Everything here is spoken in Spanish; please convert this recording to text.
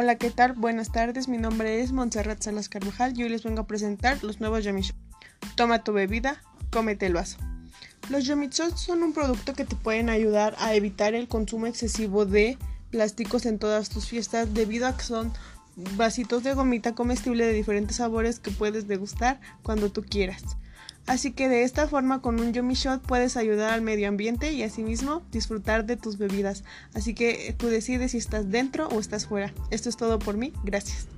Hola, ¿qué tal? Buenas tardes, mi nombre es Montserrat Salas Carvajal y hoy les vengo a presentar los nuevos Yummy Toma tu bebida, cómete el vaso. Los Yummy son un producto que te pueden ayudar a evitar el consumo excesivo de plásticos en todas tus fiestas debido a que son vasitos de gomita comestible de diferentes sabores que puedes degustar cuando tú quieras. Así que de esta forma con un Yummy Shot puedes ayudar al medio ambiente y asimismo disfrutar de tus bebidas. Así que tú decides si estás dentro o estás fuera. Esto es todo por mí. Gracias.